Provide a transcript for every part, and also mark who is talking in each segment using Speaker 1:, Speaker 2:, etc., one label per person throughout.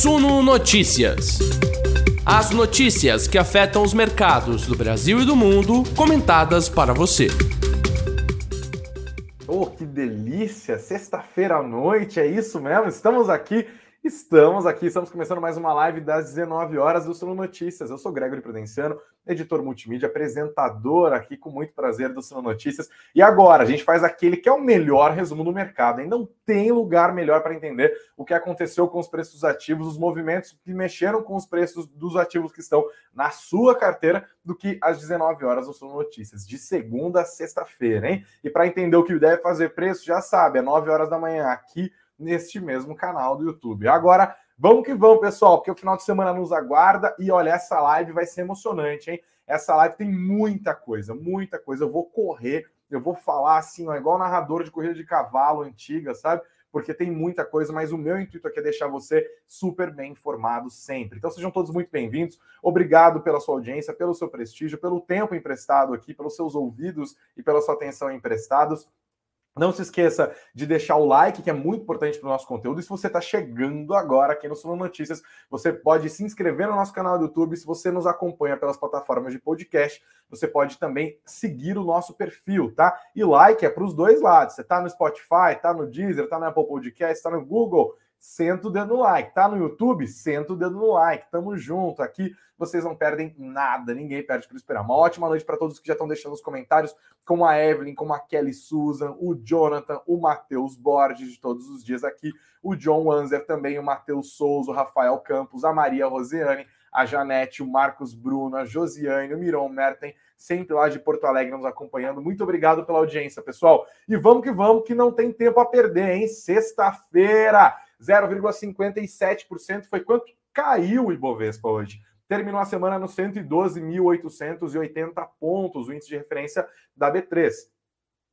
Speaker 1: Suno Notícias. As notícias que afetam os mercados do Brasil e do mundo, comentadas para você.
Speaker 2: Oh, que delícia! Sexta-feira à noite, é isso mesmo? Estamos aqui Estamos aqui, estamos começando mais uma live das 19 horas do Suno Notícias. Eu sou Gregory Prudenciano, editor multimídia, apresentador aqui com muito prazer do Suno Notícias. E agora, a gente faz aquele que é o melhor resumo do mercado. E não tem lugar melhor para entender o que aconteceu com os preços ativos, os movimentos que mexeram com os preços dos ativos que estão na sua carteira, do que às 19 horas do Suno Notícias, de segunda a sexta-feira, hein? E para entender o que deve fazer preço, já sabe, é 9 horas da manhã aqui neste mesmo canal do YouTube. Agora, vamos que vamos, pessoal, porque o final de semana nos aguarda e olha, essa live vai ser emocionante, hein? Essa live tem muita coisa, muita coisa. Eu vou correr, eu vou falar assim, ó, igual narrador de corrida de cavalo antiga, sabe? Porque tem muita coisa, mas o meu intuito aqui é deixar você super bem informado sempre. Então sejam todos muito bem-vindos. Obrigado pela sua audiência, pelo seu prestígio, pelo tempo emprestado aqui, pelos seus ouvidos e pela sua atenção emprestados. Não se esqueça de deixar o like, que é muito importante para o nosso conteúdo. E se você está chegando agora aqui no Suno Notícias, você pode se inscrever no nosso canal do YouTube. Se você nos acompanha pelas plataformas de podcast, você pode também seguir o nosso perfil, tá? E like é para os dois lados. Você está no Spotify, está no Deezer, está no Apple Podcast, está no Google senta o dedo no like. Tá no YouTube? Senta o dedo no like. Tamo junto. Aqui vocês não perdem nada, ninguém perde por esperar. Uma ótima noite para todos que já estão deixando os comentários, como a Evelyn, como a Kelly Susan, o Jonathan, o Matheus Borges, de todos os dias aqui, o John Wanzer também, o Matheus Souza, o Rafael Campos, a Maria Rosiane, a Janete, o Marcos Bruno, a Josiane, o Miron Merten, sempre lá de Porto Alegre nos acompanhando. Muito obrigado pela audiência, pessoal. E vamos que vamos, que não tem tempo a perder, hein? Sexta-feira! 0,57% foi quanto caiu o Ibovespa hoje. Terminou a semana nos 112.880 pontos, o índice de referência da B3.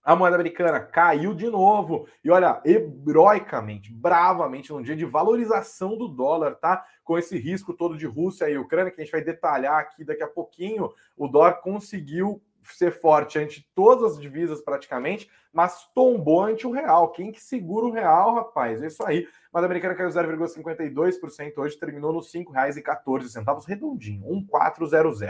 Speaker 2: A moeda americana caiu de novo. E olha, heroicamente, bravamente, num dia de valorização do dólar, tá? Com esse risco todo de Rússia e Ucrânia, que a gente vai detalhar aqui daqui a pouquinho, o dólar conseguiu ser forte ante todas as divisas praticamente, mas tombou ante o real. Quem que segura o real, rapaz? É isso aí. Mas a americana caiu 0,52% hoje, terminou nos R$ 5,14, redondinho, 1,400.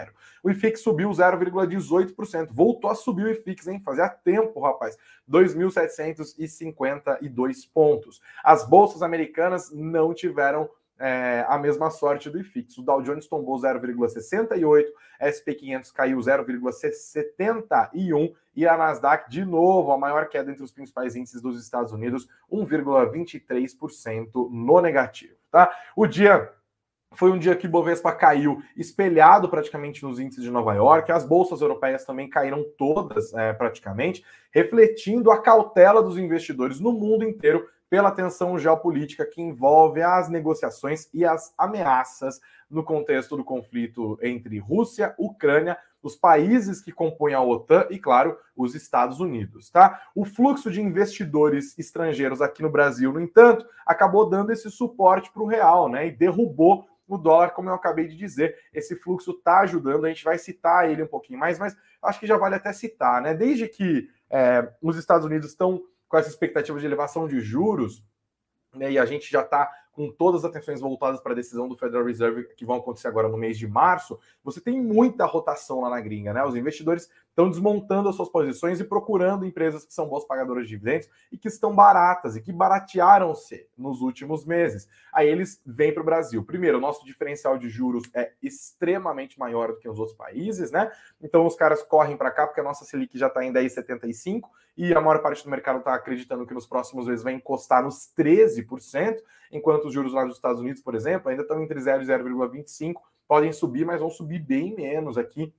Speaker 2: O IFIX subiu 0,18%, voltou a subir o IFIX, hein? Fazia tempo, rapaz. 2.752 pontos. As bolsas americanas não tiveram é, a mesma sorte do IFIX. O Dow Jones tombou 0,68, SP500 caiu 0,71 e a Nasdaq, de novo, a maior queda entre os principais índices dos Estados Unidos, 1,23% no negativo. Tá? O dia foi um dia que Bovespa caiu, espelhado praticamente nos índices de Nova York. As bolsas europeias também caíram todas, é, praticamente, refletindo a cautela dos investidores no mundo inteiro pela tensão geopolítica que envolve as negociações e as ameaças no contexto do conflito entre Rússia, Ucrânia, os países que compõem a OTAN e, claro, os Estados Unidos, tá? O fluxo de investidores estrangeiros aqui no Brasil, no entanto, acabou dando esse suporte para o real, né? E derrubou o dólar, como eu acabei de dizer. Esse fluxo está ajudando, a gente vai citar ele um pouquinho mais, mas acho que já vale até citar, né? Desde que é, os Estados Unidos estão com essa expectativa de elevação de juros, né, e a gente já está com todas as atenções voltadas para a decisão do Federal Reserve que vão acontecer agora no mês de março, você tem muita rotação lá na gringa, né? Os investidores estão desmontando as suas posições e procurando empresas que são boas pagadoras de dividendos e que estão baratas e que baratearam-se nos últimos meses. Aí eles vêm para o Brasil. Primeiro, o nosso diferencial de juros é extremamente maior do que os outros países, né? Então os caras correm para cá porque a nossa Selic já está em 10,75 e a maior parte do mercado está acreditando que nos próximos meses vai encostar nos 13%, enquanto os juros lá dos Estados Unidos, por exemplo, ainda estão entre 0 e 0,25, podem subir, mas vão subir bem menos aqui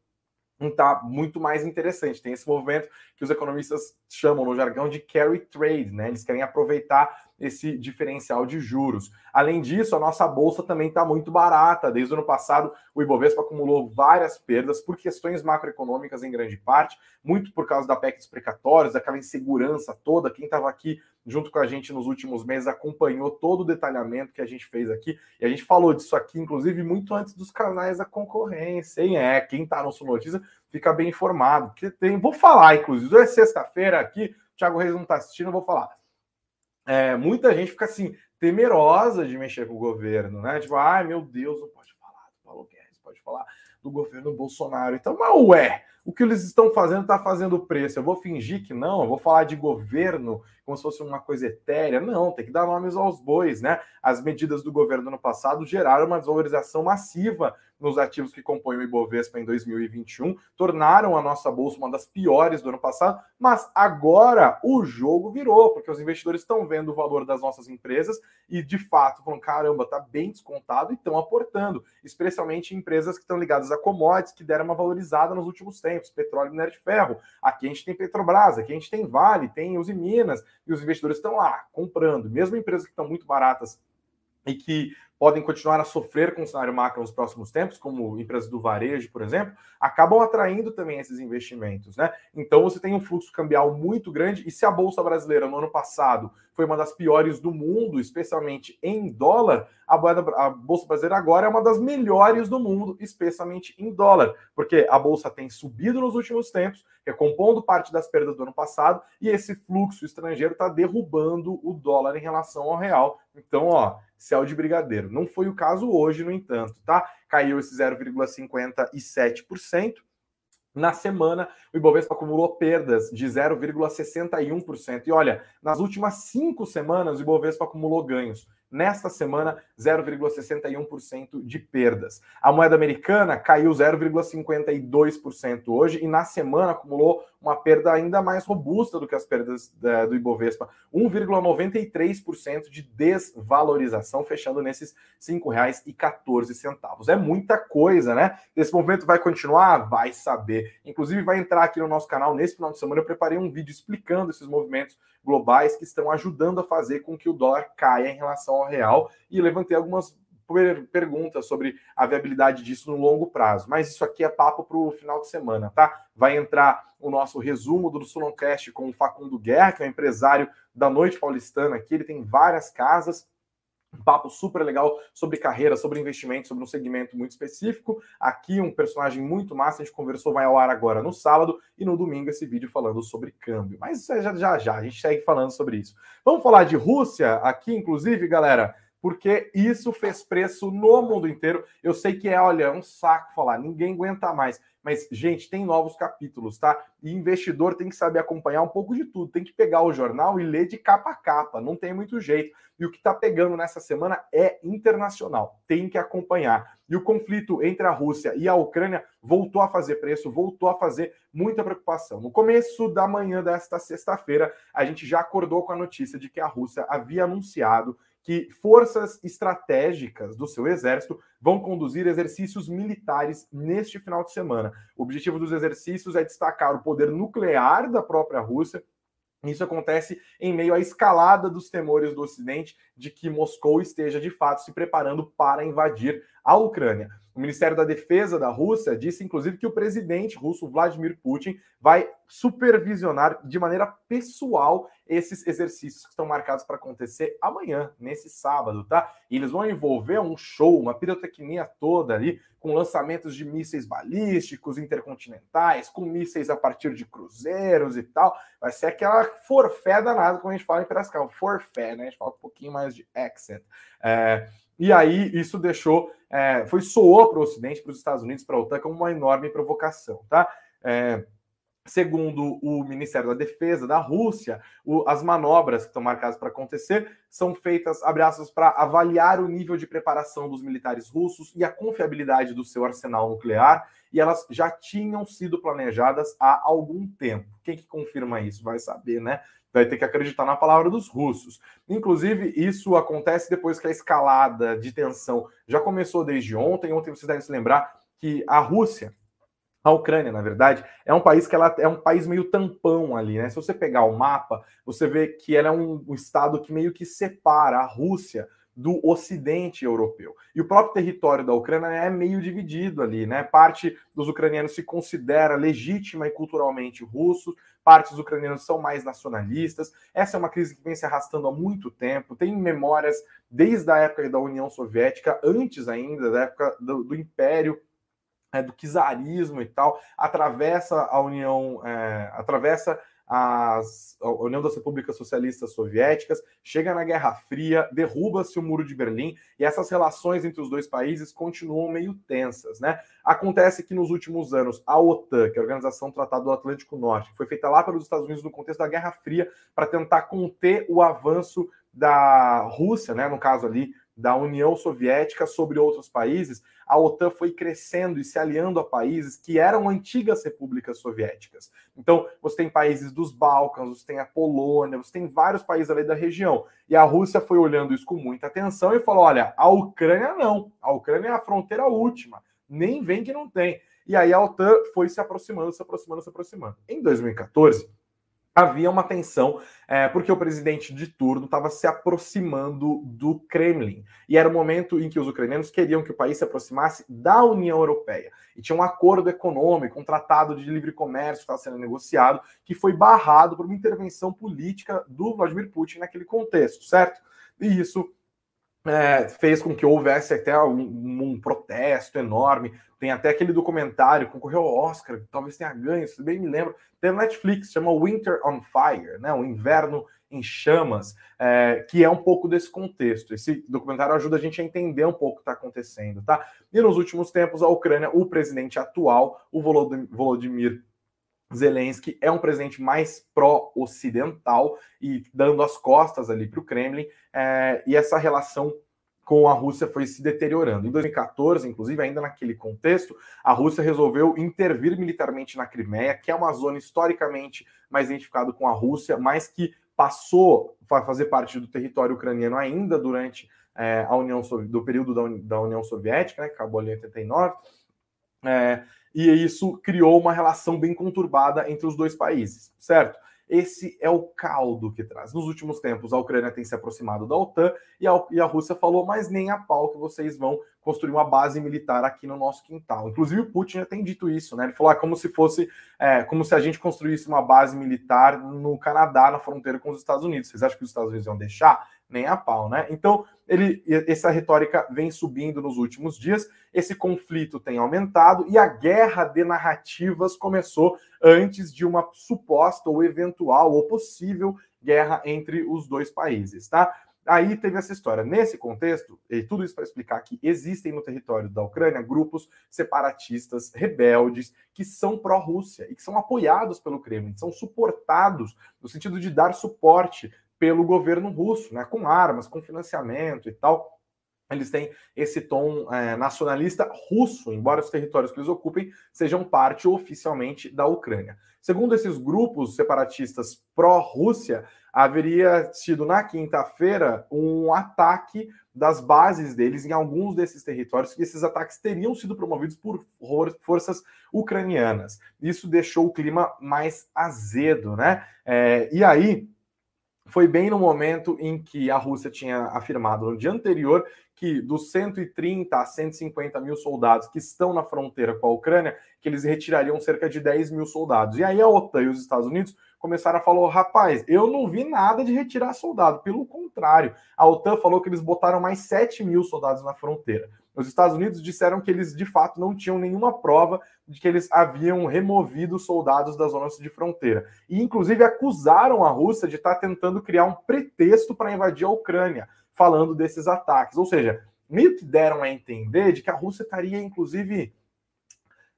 Speaker 2: está muito mais interessante. Tem esse movimento que os economistas chamam no jargão de carry trade, né? Eles querem aproveitar esse diferencial de juros. Além disso, a nossa bolsa também está muito barata. Desde o ano passado, o Ibovespa acumulou várias perdas por questões macroeconômicas em grande parte, muito por causa da PEC dos precatórios, daquela insegurança toda. Quem estava aqui junto com a gente nos últimos meses acompanhou todo o detalhamento que a gente fez aqui. E a gente falou disso aqui, inclusive, muito antes dos canais da concorrência. Hein? É, quem está no Sul Notícia fica bem informado. Que tem, vou falar, inclusive, hoje é sexta-feira aqui, o Thiago Reis não está assistindo, vou falar é, muita gente fica assim, temerosa de mexer com o governo, né? Tipo, ai meu Deus, não pode falar do Paulo Guedes, pode falar do governo Bolsonaro. Então, mas ué, o que eles estão fazendo está fazendo preço. Eu vou fingir que não, eu vou falar de governo como se fosse uma coisa etérea. Não, tem que dar nomes aos bois, né? As medidas do governo no passado geraram uma desvalorização massiva nos ativos que compõem o Ibovespa em 2021, tornaram a nossa bolsa uma das piores do ano passado, mas agora o jogo virou, porque os investidores estão vendo o valor das nossas empresas e de fato falam: caramba, tá bem descontado e estão aportando, especialmente em empresas que estão ligadas a commodities que deram uma valorizada nos últimos tempos, petróleo e minério de ferro. Aqui a gente tem Petrobras, aqui a gente tem Vale, tem Uzi Minas, e os investidores estão lá comprando, mesmo empresas que estão muito baratas e que podem continuar a sofrer com o cenário macro nos próximos tempos, como empresas do varejo, por exemplo, acabam atraindo também esses investimentos, né? Então você tem um fluxo cambial muito grande, e se a Bolsa Brasileira no ano passado foi uma das piores do mundo, especialmente em dólar, a, moeda, a Bolsa Brasileira agora é uma das melhores do mundo, especialmente em dólar, porque a Bolsa tem subido nos últimos tempos, recompondo parte das perdas do ano passado, e esse fluxo estrangeiro está derrubando o dólar em relação ao real. Então, ó, céu de brigadeiro. Não foi o caso hoje, no entanto, tá? Caiu esse 0,57%. Na semana, o Ibovespa acumulou perdas de 0,61%. E olha, nas últimas cinco semanas, o Ibovespa acumulou ganhos Nesta semana, 0,61% de perdas. A moeda americana caiu 0,52% hoje e na semana acumulou uma perda ainda mais robusta do que as perdas é, do Ibovespa, 1,93% de desvalorização, fechando nesses R$ 5,14. É muita coisa, né? Esse movimento vai continuar? Vai saber. Inclusive, vai entrar aqui no nosso canal nesse final de semana. Eu preparei um vídeo explicando esses movimentos globais que estão ajudando a fazer com que o dólar caia em relação ao real e levantei algumas perguntas sobre a viabilidade disso no longo prazo. Mas isso aqui é papo para o final de semana, tá? Vai entrar o nosso resumo do Suloncast com o Facundo Guerra, que é um empresário da noite paulistana aqui. Ele tem várias casas um papo super legal sobre carreira, sobre investimento, sobre um segmento muito específico. Aqui um personagem muito massa, a gente conversou, vai ao ar agora no sábado e no domingo esse vídeo falando sobre câmbio. Mas isso é já já, já a gente segue falando sobre isso. Vamos falar de Rússia aqui, inclusive, galera, porque isso fez preço no mundo inteiro. Eu sei que é, olha, é um saco falar, ninguém aguenta mais. Mas, gente, tem novos capítulos, tá? E investidor tem que saber acompanhar um pouco de tudo. Tem que pegar o jornal e ler de capa a capa. Não tem muito jeito. E o que está pegando nessa semana é internacional. Tem que acompanhar. E o conflito entre a Rússia e a Ucrânia voltou a fazer preço, voltou a fazer muita preocupação. No começo da manhã desta sexta-feira, a gente já acordou com a notícia de que a Rússia havia anunciado que forças estratégicas do seu exército vão conduzir exercícios militares neste final de semana. O objetivo dos exercícios é destacar o poder nuclear da própria Rússia isso acontece em meio à escalada dos temores do Ocidente de que Moscou esteja de fato se preparando para invadir a Ucrânia. O Ministério da Defesa da Rússia disse, inclusive, que o presidente russo Vladimir Putin vai supervisionar de maneira pessoal esses exercícios que estão marcados para acontecer amanhã, nesse sábado, tá? E eles vão envolver um show, uma pirotecnia toda ali, com lançamentos de mísseis balísticos intercontinentais, com mísseis a partir de cruzeiros e tal. Vai ser aquela forfé danada, como a gente fala em Piracicaba, forfé, né? A gente fala um pouquinho mais de accent. É, e aí isso deixou, é, foi soou para o Ocidente, para os Estados Unidos, para a OTAN como uma enorme provocação, tá? É, segundo o Ministério da Defesa da Rússia, o, as manobras que estão marcadas para acontecer são feitas, abre aspas, para avaliar o nível de preparação dos militares russos e a confiabilidade do seu arsenal nuclear, e elas já tinham sido planejadas há algum tempo. Quem que confirma isso? Vai saber, né? vai ter que acreditar na palavra dos russos. Inclusive, isso acontece depois que a escalada de tensão já começou desde ontem. Ontem vocês devem se lembrar que a Rússia, a Ucrânia, na verdade, é um país que ela é um país meio tampão ali, né? Se você pegar o mapa, você vê que ela é um, um estado que meio que separa a Rússia do Ocidente europeu. E o próprio território da Ucrânia é meio dividido ali, né? Parte dos ucranianos se considera legítima e culturalmente russo, partes dos ucranianos são mais nacionalistas. Essa é uma crise que vem se arrastando há muito tempo, tem memórias desde a época da União Soviética, antes ainda da época do, do Império é, do czarismo e tal, atravessa a União, é, atravessa as, a União das Repúblicas Socialistas Soviéticas, chega na Guerra Fria, derruba-se o Muro de Berlim e essas relações entre os dois países continuam meio tensas, né? Acontece que nos últimos anos a OTAN, que é a Organização do Tratado do Atlântico Norte, foi feita lá pelos Estados Unidos no contexto da Guerra Fria para tentar conter o avanço da Rússia, né, no caso ali da União Soviética sobre outros países, a OTAN foi crescendo e se aliando a países que eram antigas repúblicas soviéticas. Então, você tem países dos Balcãs, você tem a Polônia, você tem vários países ali da região. E a Rússia foi olhando isso com muita atenção e falou: olha, a Ucrânia não, a Ucrânia é a fronteira última, nem vem que não tem. E aí a OTAN foi se aproximando, se aproximando, se aproximando. Em 2014, havia uma tensão, é, porque o presidente de turno estava se aproximando do Kremlin. E era o momento em que os ucranianos queriam que o país se aproximasse da União Europeia. E tinha um acordo econômico, um tratado de livre comércio que estava sendo negociado, que foi barrado por uma intervenção política do Vladimir Putin naquele contexto, certo? E isso é, fez com que houvesse até um, um, protesto enorme. Tem até aquele documentário, concorreu ao Oscar, talvez tenha ganho, se bem me lembro. Tem Netflix, chama Winter on Fire, né? O Inverno em Chamas, é, que é um pouco desse contexto. Esse documentário ajuda a gente a entender um pouco o que está acontecendo, tá? E nos últimos tempos, a Ucrânia, o presidente atual, o Volodymyr Zelensky é um presidente mais pró-ocidental e dando as costas ali para o Kremlin, é, e essa relação com a Rússia foi se deteriorando. Em 2014, inclusive, ainda naquele contexto, a Rússia resolveu intervir militarmente na Crimeia, que é uma zona historicamente mais identificada com a Rússia, mas que passou a fazer parte do território ucraniano ainda durante é, a União do período da, da União Soviética, né, que acabou ali em 89. É, e isso criou uma relação bem conturbada entre os dois países, certo? Esse é o caldo que traz. Nos últimos tempos, a Ucrânia tem se aproximado da OTAN e a, e a Rússia falou, mas nem a pau que vocês vão construir uma base militar aqui no nosso quintal. Inclusive, o Putin já tem dito isso, né? Ele falou ah, como se fosse, é, como se a gente construísse uma base militar no Canadá, na fronteira com os Estados Unidos. Vocês acham que os Estados Unidos iam deixar? Nem a pau, né? Então, ele, essa retórica vem subindo nos últimos dias, esse conflito tem aumentado e a guerra de narrativas começou antes de uma suposta ou eventual ou possível guerra entre os dois países, tá? Aí teve essa história. Nesse contexto, e tudo isso para explicar que existem no território da Ucrânia grupos separatistas, rebeldes, que são pró-Rússia e que são apoiados pelo Kremlin, são suportados no sentido de dar suporte pelo governo russo, né, com armas, com financiamento e tal. Eles têm esse tom é, nacionalista russo, embora os territórios que eles ocupem sejam parte oficialmente da Ucrânia. Segundo esses grupos separatistas pró-Rússia, haveria sido na quinta-feira um ataque das bases deles em alguns desses territórios, e esses ataques teriam sido promovidos por forças ucranianas. Isso deixou o clima mais azedo, né? É, e aí foi bem no momento em que a Rússia tinha afirmado no dia anterior que dos 130 a 150 mil soldados que estão na fronteira com a Ucrânia, que eles retirariam cerca de 10 mil soldados. E aí a OTAN e os Estados Unidos começaram a falar: rapaz, eu não vi nada de retirar soldado. Pelo contrário, a OTAN falou que eles botaram mais 7 mil soldados na fronteira. Os Estados Unidos disseram que eles de fato não tinham nenhuma prova de que eles haviam removido soldados das zonas de fronteira. E, inclusive, acusaram a Rússia de estar tentando criar um pretexto para invadir a Ucrânia, falando desses ataques. Ou seja, meio que deram a entender de que a Rússia estaria, inclusive.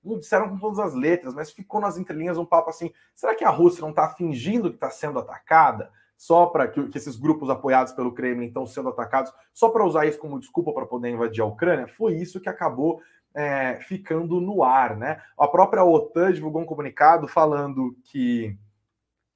Speaker 2: Não disseram com todas as letras, mas ficou nas entrelinhas um papo assim: será que a Rússia não está fingindo que está sendo atacada? Só para que, que, esses grupos apoiados pelo Kremlin estão sendo atacados, só para usar isso como desculpa para poder invadir a Ucrânia, foi isso que acabou é, ficando no ar, né? A própria OTAN divulgou um comunicado falando que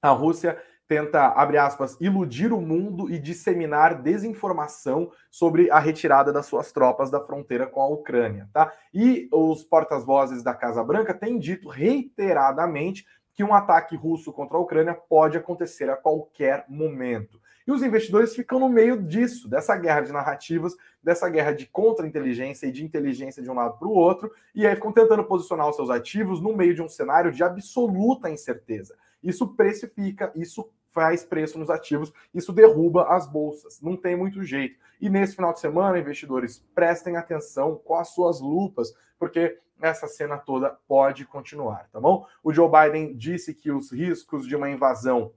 Speaker 2: a Rússia tenta, abre aspas, iludir o mundo e disseminar desinformação sobre a retirada das suas tropas da fronteira com a Ucrânia, tá? E os portas-vozes da Casa Branca têm dito reiteradamente que um ataque russo contra a Ucrânia pode acontecer a qualquer momento. E os investidores ficam no meio disso, dessa guerra de narrativas, dessa guerra de contra-inteligência e de inteligência de um lado para o outro, e aí ficam tentando posicionar os seus ativos no meio de um cenário de absoluta incerteza. Isso precifica, isso faz preço nos ativos, isso derruba as bolsas. Não tem muito jeito. E nesse final de semana, investidores, prestem atenção com as suas lupas, porque essa cena toda pode continuar, tá bom? O Joe Biden disse que os riscos de uma invasão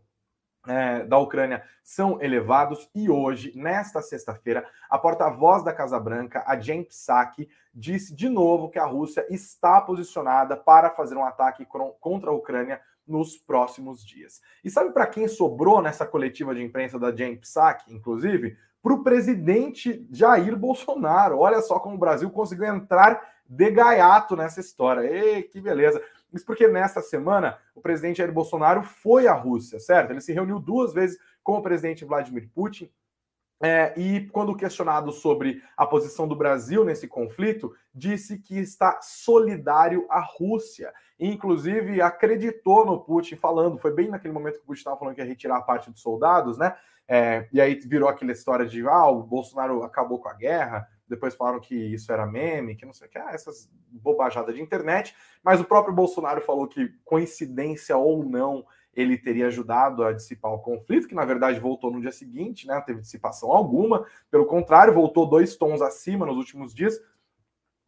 Speaker 2: é, da Ucrânia são elevados e hoje, nesta sexta-feira, a porta-voz da Casa Branca, a Jen Psaki, disse de novo que a Rússia está posicionada para fazer um ataque contra a Ucrânia nos próximos dias. E sabe para quem sobrou nessa coletiva de imprensa da Jen Psaki, inclusive? Para o presidente Jair Bolsonaro. Olha só como o Brasil conseguiu entrar de gaiato nessa história. Ei, que beleza! Isso porque nesta semana o presidente Jair Bolsonaro foi à Rússia, certo? Ele se reuniu duas vezes com o presidente Vladimir Putin. É, e quando questionado sobre a posição do Brasil nesse conflito, disse que está solidário à Rússia. inclusive, acreditou no Putin falando, foi bem naquele momento que o Putin estava falando que ia retirar a parte dos soldados, né? É, e aí virou aquela história de ah, o Bolsonaro acabou com a guerra depois falaram que isso era meme, que não sei o que, ah, essas bobajadas de internet, mas o próprio Bolsonaro falou que, coincidência ou não, ele teria ajudado a dissipar o conflito, que na verdade voltou no dia seguinte, né? Não teve dissipação alguma, pelo contrário, voltou dois tons acima nos últimos dias.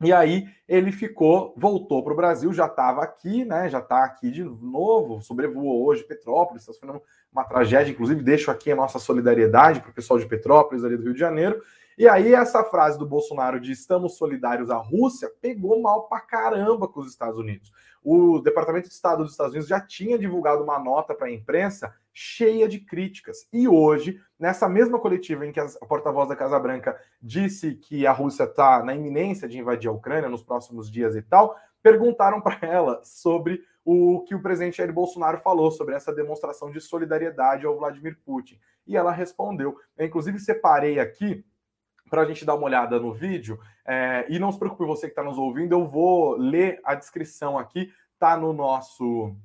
Speaker 2: E aí ele ficou, voltou para o Brasil, já estava aqui, né? Já está aqui de novo, sobrevoou hoje Petrópolis, está sendo uma tragédia. Inclusive, deixo aqui a nossa solidariedade para o pessoal de Petrópolis, ali do Rio de Janeiro. E aí, essa frase do Bolsonaro de estamos solidários à Rússia pegou mal pra caramba com os Estados Unidos. O Departamento de Estado dos Estados Unidos já tinha divulgado uma nota para a imprensa cheia de críticas. E hoje, nessa mesma coletiva em que a porta-voz da Casa Branca disse que a Rússia está na iminência de invadir a Ucrânia nos próximos dias e tal, perguntaram para ela sobre o que o presidente Jair Bolsonaro falou sobre essa demonstração de solidariedade ao Vladimir Putin. E ela respondeu. Eu, inclusive, separei aqui para a gente dar uma olhada no vídeo. É, e não se preocupe, você que está nos ouvindo, eu vou ler a descrição aqui, tá no nosso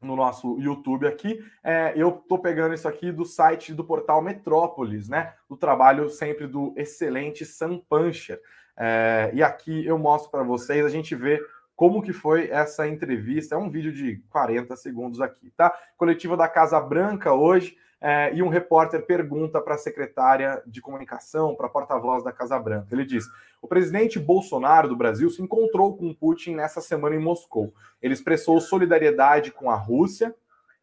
Speaker 2: no nosso YouTube aqui. É, eu estou pegando isso aqui do site do portal Metrópolis, né? Do trabalho sempre do excelente Sam Puncher. É, e aqui eu mostro para vocês, a gente vê como que foi essa entrevista. É um vídeo de 40 segundos aqui, tá? Coletiva da Casa Branca hoje. É, e um repórter pergunta para a secretária de comunicação, para a porta-voz da Casa Branca. Ele diz: o presidente Bolsonaro do Brasil se encontrou com Putin nessa semana em Moscou. Ele expressou solidariedade com a Rússia.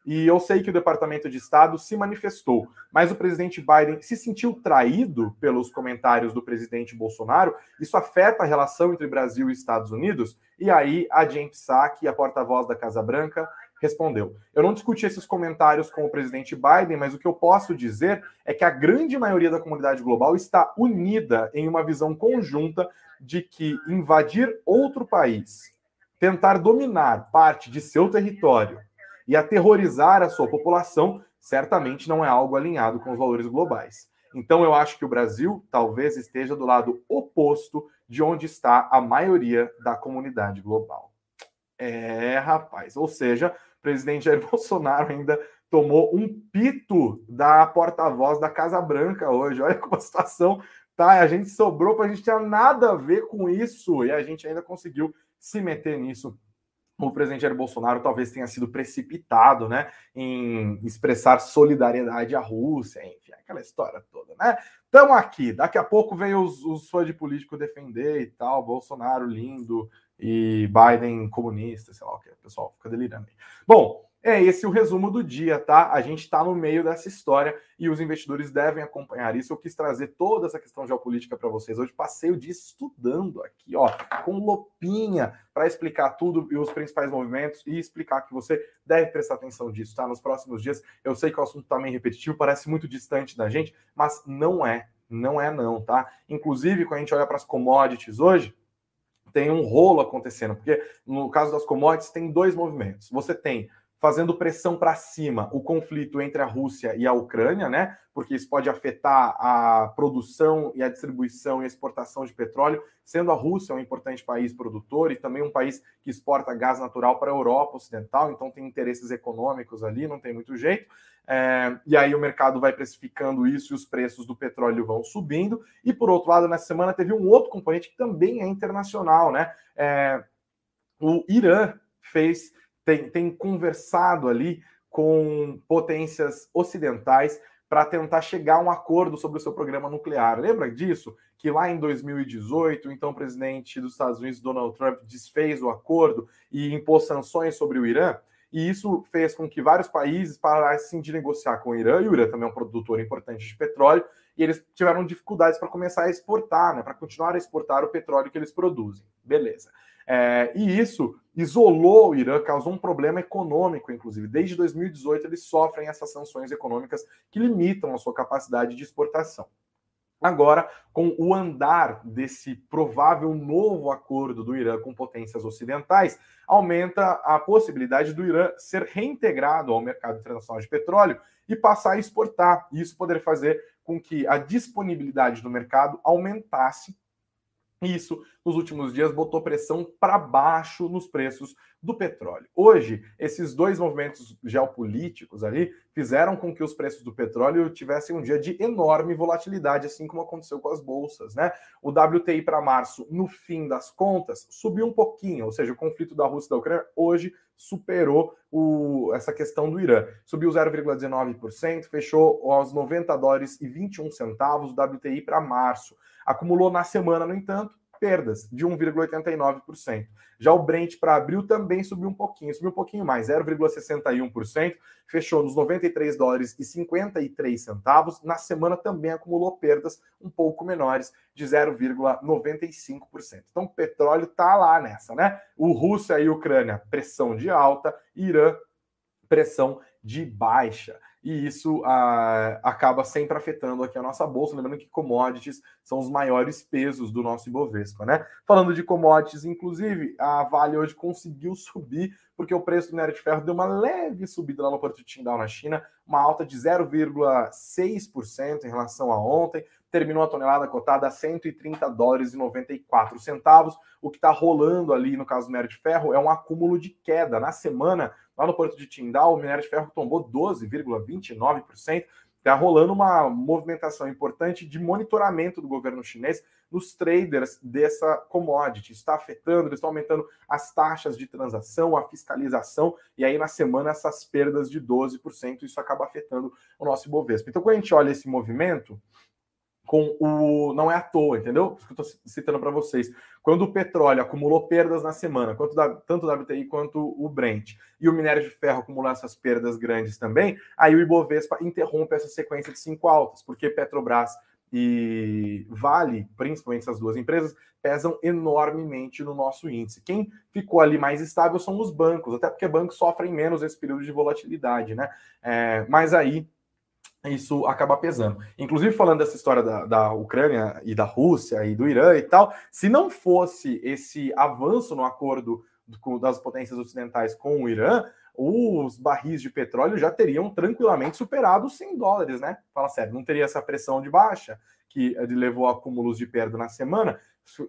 Speaker 2: E eu sei que o Departamento de Estado se manifestou, mas o presidente Biden se sentiu traído pelos comentários do presidente Bolsonaro. Isso afeta a relação entre Brasil e Estados Unidos. E aí a Jen Psaki, a porta-voz da Casa Branca, respondeu. Eu não discuti esses comentários com o presidente Biden, mas o que eu posso dizer é que a grande maioria da comunidade global está unida em uma visão conjunta de que invadir outro país, tentar dominar parte de seu território e aterrorizar a sua população certamente não é algo alinhado com os valores globais. Então eu acho que o Brasil talvez esteja do lado oposto de onde está a maioria da comunidade global. É, rapaz. Ou seja, o presidente Jair Bolsonaro ainda tomou um pito da porta-voz da Casa Branca hoje. Olha como a situação tá. A gente sobrou para a gente ter nada a ver com isso e a gente ainda conseguiu se meter nisso. O presidente Jair Bolsonaro talvez tenha sido precipitado, né, em expressar solidariedade à Rússia, enfim, aquela história toda, né? Estamos aqui. Daqui a pouco vem os, os fãs de político defender e tal, Bolsonaro lindo, e Biden comunista, sei lá o que, pessoal fica delirando. Bom, é esse o resumo do dia, tá? A gente está no meio dessa história e os investidores devem acompanhar isso. Eu quis trazer toda essa questão geopolítica para vocês hoje. Passei o dia estudando aqui, ó, com lopinha, para explicar tudo e os principais movimentos e explicar que você deve prestar atenção disso, tá? Nos próximos dias. Eu sei que o assunto está meio repetitivo, parece muito distante da gente, mas não é. Não é, não, tá? Inclusive, quando a gente olha para as commodities hoje, tem um rolo acontecendo, porque no caso das commodities tem dois movimentos. Você tem fazendo pressão para cima o conflito entre a Rússia e a Ucrânia, né? Porque isso pode afetar a produção e a distribuição e exportação de petróleo, sendo a Rússia um importante país produtor e também um país que exporta gás natural para a Europa Ocidental, então tem interesses econômicos ali, não tem muito jeito. É, e aí o mercado vai precificando isso e os preços do petróleo vão subindo. E por outro lado, nessa semana teve um outro componente que também é internacional, né? É, o Irã fez, tem, tem conversado ali com potências ocidentais para tentar chegar a um acordo sobre o seu programa nuclear. Lembra disso? Que lá em 2018, então presidente dos Estados Unidos, Donald Trump, desfez o acordo e impôs sanções sobre o Irã. E isso fez com que vários países parassem de negociar com o Irã, e o Irã também é um produtor importante de petróleo, e eles tiveram dificuldades para começar a exportar, né, para continuar a exportar o petróleo que eles produzem. Beleza. É, e isso isolou o Irã, causou um problema econômico, inclusive. Desde 2018, eles sofrem essas sanções econômicas que limitam a sua capacidade de exportação. Agora, com o andar desse provável novo acordo do Irã com potências ocidentais, aumenta a possibilidade do Irã ser reintegrado ao mercado internacional de petróleo e passar a exportar. Isso poderia fazer com que a disponibilidade do mercado aumentasse isso, nos últimos dias, botou pressão para baixo nos preços do petróleo. Hoje, esses dois movimentos geopolíticos ali fizeram com que os preços do petróleo tivessem um dia de enorme volatilidade, assim como aconteceu com as bolsas, né? O WTI para março, no fim das contas, subiu um pouquinho, ou seja, o conflito da Rússia e da Ucrânia hoje superou o, essa questão do Irã. Subiu 0,19%, fechou aos 90 dólares e 21 centavos o WTI para março. Acumulou na semana, no entanto, perdas de 1,89%. Já o Brent para abril também subiu um pouquinho, subiu um pouquinho mais, 0,61%, fechou nos 93 dólares e 53 centavos. Na semana também acumulou perdas um pouco menores, de 0,95%. Então o petróleo está lá nessa, né? O Rússia e Ucrânia, pressão de alta, Irã, pressão de baixa e isso ah, acaba sempre afetando aqui a nossa bolsa. Lembrando que commodities são os maiores pesos do nosso Ibovespa, né? Falando de commodities, inclusive, a Vale hoje conseguiu subir porque o preço do minério de ferro deu uma leve subida lá no Porto de Qingdao, na China, uma alta de 0,6% em relação a ontem. Terminou a tonelada cotada a 130 dólares e 94 centavos. O que está rolando ali no caso do minério de ferro é um acúmulo de queda. Na semana, Lá no Porto de Tindal, o minério de ferro tombou 12,29%. Está rolando uma movimentação importante de monitoramento do governo chinês nos traders dessa commodity. Está afetando, eles estão aumentando as taxas de transação, a fiscalização, e aí na semana essas perdas de 12%, isso acaba afetando o nosso Ibovespa. Então, quando a gente olha esse movimento, com o. Não é à toa, entendeu? Isso que eu estou citando para vocês. Quando o petróleo acumulou perdas na semana, da, tanto o WTI quanto o Brent, e o minério de ferro acumulou essas perdas grandes também, aí o Ibovespa interrompe essa sequência de cinco altas, porque Petrobras e Vale, principalmente essas duas empresas, pesam enormemente no nosso índice. Quem ficou ali mais estável são os bancos, até porque bancos sofrem menos esse período de volatilidade, né? É, mas aí isso acaba pesando. Inclusive, falando dessa história da, da Ucrânia e da Rússia e do Irã e tal, se não fosse esse avanço no acordo das potências ocidentais com o Irã, os barris de petróleo já teriam tranquilamente superado os 100 dólares, né? Fala sério, não teria essa pressão de baixa que levou a acúmulos de perda na semana,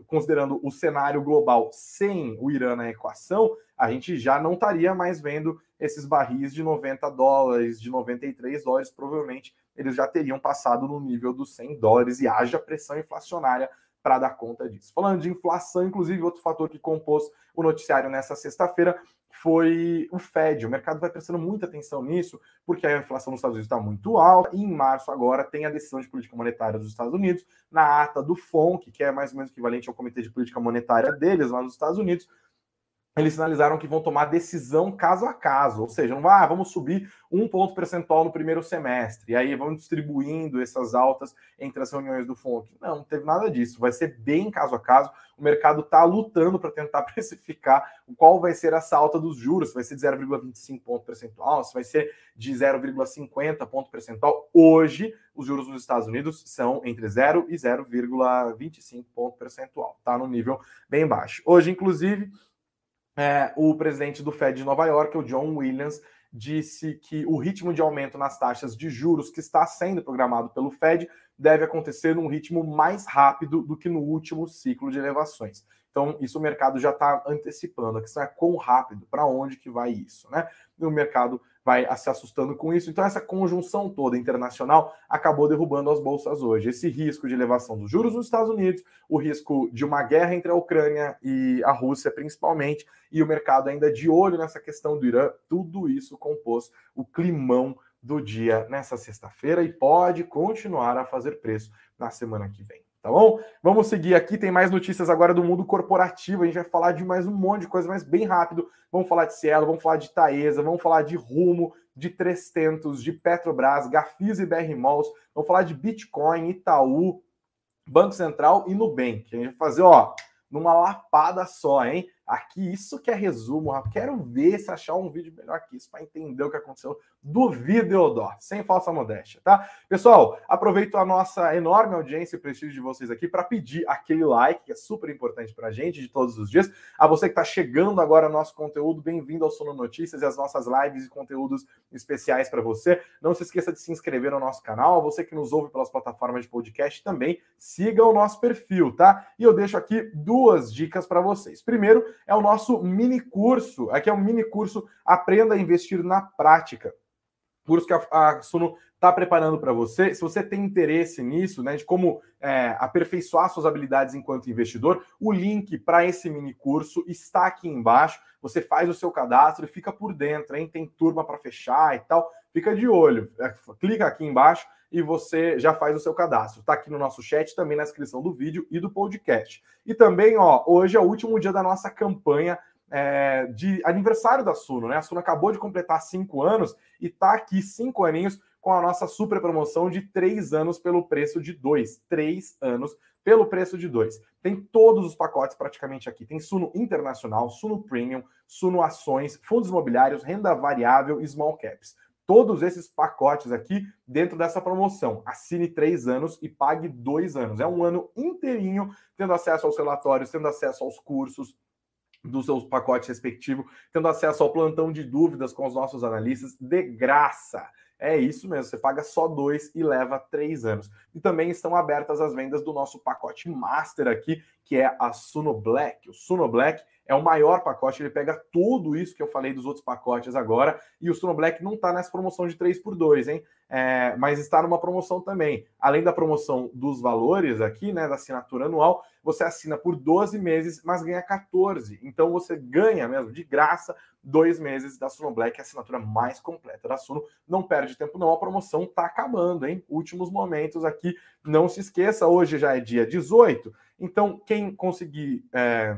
Speaker 2: considerando o cenário global sem o Irã na equação, a gente já não estaria mais vendo esses barris de 90 dólares, de 93 dólares, provavelmente eles já teriam passado no nível dos 100 dólares e haja pressão inflacionária para dar conta disso. Falando de inflação, inclusive, outro fator que compôs o noticiário nessa sexta-feira foi o Fed. O mercado vai prestando muita atenção nisso, porque a inflação nos Estados Unidos está muito alta, e em março agora tem a decisão de política monetária dos Estados Unidos, na ata do FONC, que é mais ou menos equivalente ao Comitê de Política Monetária deles lá nos Estados Unidos, eles sinalizaram que vão tomar decisão caso a caso, ou seja, não vai, ah, vamos subir um ponto percentual no primeiro semestre, e aí vamos distribuindo essas altas entre as reuniões do FONC. Não, não teve nada disso, vai ser bem caso a caso. O mercado está lutando para tentar precificar qual vai ser essa alta dos juros, se vai ser de 0,25 ponto percentual, se vai ser de 0,50 ponto percentual. Hoje, os juros nos Estados Unidos são entre 0 e 0,25 ponto percentual, tá no nível bem baixo. Hoje, inclusive, é, o presidente do Fed de Nova York, o John Williams, disse que o ritmo de aumento nas taxas de juros que está sendo programado pelo Fed deve acontecer num ritmo mais rápido do que no último ciclo de elevações. Então, isso o mercado já está antecipando. A questão é quão rápido, para onde que vai isso, né? E o mercado vai se assustando com isso. Então, essa conjunção toda internacional acabou derrubando as bolsas hoje. Esse risco de elevação dos juros nos Estados Unidos, o risco de uma guerra entre a Ucrânia e a Rússia, principalmente, e o mercado ainda de olho nessa questão do Irã, tudo isso compôs o climão do dia nessa sexta-feira e pode continuar a fazer preço na semana que vem. Tá bom? Vamos seguir aqui, tem mais notícias agora do mundo corporativo. A gente vai falar de mais um monte de coisa, mas bem rápido. Vamos falar de Cielo, vamos falar de Taesa, vamos falar de Rumo, de Trestentos, de Petrobras, Gafisa e BR Malls, vamos falar de Bitcoin, Itaú, Banco Central e Nubank. A gente vai fazer, ó, numa lapada só, hein? Aqui, isso que é resumo, quero ver se achar um vídeo melhor que isso para entender o que aconteceu. Duvido, Eudó, sem falsa modéstia, tá? Pessoal, aproveito a nossa enorme audiência e prestígio de vocês aqui para pedir aquele like, que é super importante para a gente de todos os dias. A você que está chegando agora ao nosso conteúdo, bem-vindo ao Sono Notícias e as nossas lives e conteúdos especiais para você. Não se esqueça de se inscrever no nosso canal. A você que nos ouve pelas plataformas de podcast também, siga o nosso perfil, tá? E eu deixo aqui duas dicas para vocês. Primeiro, é o nosso mini curso. Aqui é um mini curso Aprenda a Investir na Prática. Curso que a, a Suno está preparando para você. Se você tem interesse nisso, né, de como é, aperfeiçoar suas habilidades enquanto investidor, o link para esse mini curso está aqui embaixo. Você faz o seu cadastro e fica por dentro, hein? Tem turma para fechar e tal. Fica de olho. É, clica aqui embaixo e você já faz o seu cadastro. Está aqui no nosso chat, também na descrição do vídeo e do podcast. E também, ó, hoje é o último dia da nossa campanha é, de aniversário da Suno, né? A Suno acabou de completar cinco anos e está aqui cinco aninhos com a nossa super promoção de três anos pelo preço de dois. Três anos pelo preço de dois. Tem todos os pacotes praticamente aqui. Tem Suno Internacional, Suno Premium, Suno Ações, Fundos Imobiliários, Renda Variável e Small Caps todos esses pacotes aqui dentro dessa promoção. Assine três anos e pague dois anos. É um ano inteirinho tendo acesso aos relatórios, tendo acesso aos cursos do seu pacote respectivo, tendo acesso ao plantão de dúvidas com os nossos analistas de graça. É isso mesmo, você paga só dois e leva três anos. E também estão abertas as vendas do nosso pacote master aqui, que é a Suno Black. O Suno Black é o maior pacote, ele pega tudo isso que eu falei dos outros pacotes agora, e o Suno Black não está nessa promoção de 3 por 2 hein? É, mas está numa promoção também. Além da promoção dos valores aqui, né, da assinatura anual, você assina por 12 meses, mas ganha 14. Então você ganha mesmo, de graça, dois meses da Suno Black, a assinatura mais completa da Suno. Não perde tempo não, a promoção está acabando, hein? Últimos momentos aqui. Não se esqueça, hoje já é dia 18, então quem conseguir... É,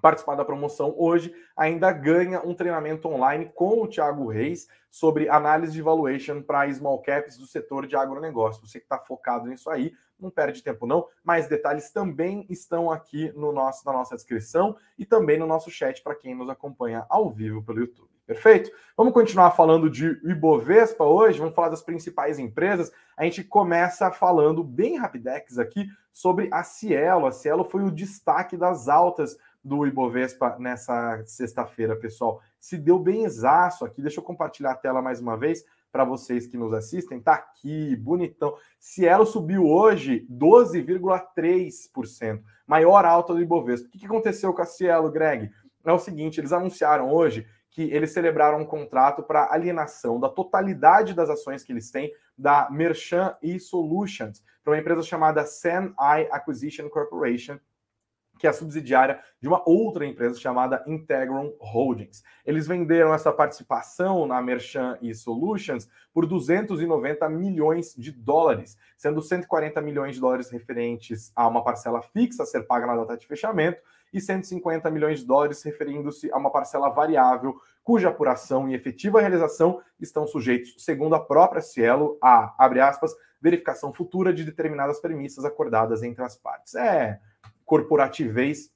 Speaker 2: participar da promoção hoje, ainda ganha um treinamento online com o Thiago Reis sobre análise de valuation para small caps do setor de agronegócio. Você que está focado nisso aí, não perde tempo não. Mais detalhes também estão aqui no nosso, na nossa descrição e também no nosso chat para quem nos acompanha ao vivo pelo YouTube. Perfeito? Vamos continuar falando de Ibovespa hoje, vamos falar das principais empresas. A gente começa falando bem rapidex aqui sobre a Cielo. A Cielo foi o destaque das altas do Ibovespa nessa sexta-feira, pessoal. Se deu bem exaço aqui. Deixa eu compartilhar a tela mais uma vez para vocês que nos assistem. Tá aqui, bonitão. Cielo subiu hoje 12,3%, maior alta do Ibovespa. O que aconteceu com a Cielo, Greg? É o seguinte, eles anunciaram hoje que eles celebraram um contrato para alienação da totalidade das ações que eles têm da Merchant e Solutions para uma empresa chamada Sen-I Acquisition Corporation, que é subsidiária de uma outra empresa chamada Integron Holdings. Eles venderam essa participação na Merchant e Solutions por 290 milhões de dólares, sendo 140 milhões de dólares referentes a uma parcela fixa a ser paga na data de fechamento e 150 milhões de dólares referindo-se a uma parcela variável cuja apuração e efetiva realização estão sujeitos, segundo a própria Cielo, a, abre aspas, verificação futura de determinadas premissas acordadas entre as partes. É, corporativez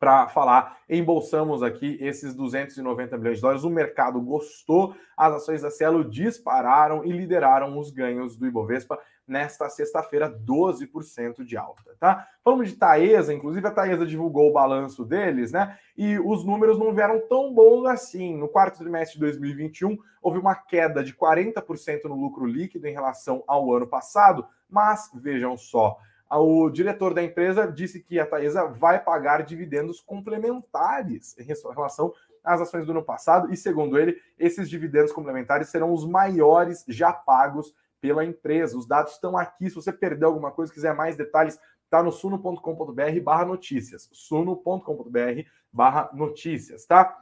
Speaker 2: para falar. Embolsamos aqui esses 290 milhões de dólares. O mercado gostou, as ações da Cielo dispararam e lideraram os ganhos do Ibovespa nesta sexta-feira, 12% de alta, tá? Falamos de Taesa, inclusive a Taesa divulgou o balanço deles, né? E os números não vieram tão bons assim. No quarto trimestre de 2021, houve uma queda de 40% no lucro líquido em relação ao ano passado, mas vejam só, o diretor da empresa disse que a Taesa vai pagar dividendos complementares em relação às ações do ano passado, e segundo ele, esses dividendos complementares serão os maiores já pagos pela empresa. Os dados estão aqui. Se você perdeu alguma coisa, quiser mais detalhes, está no suno.com.br barra notícias. suno.com.br barra notícias, tá?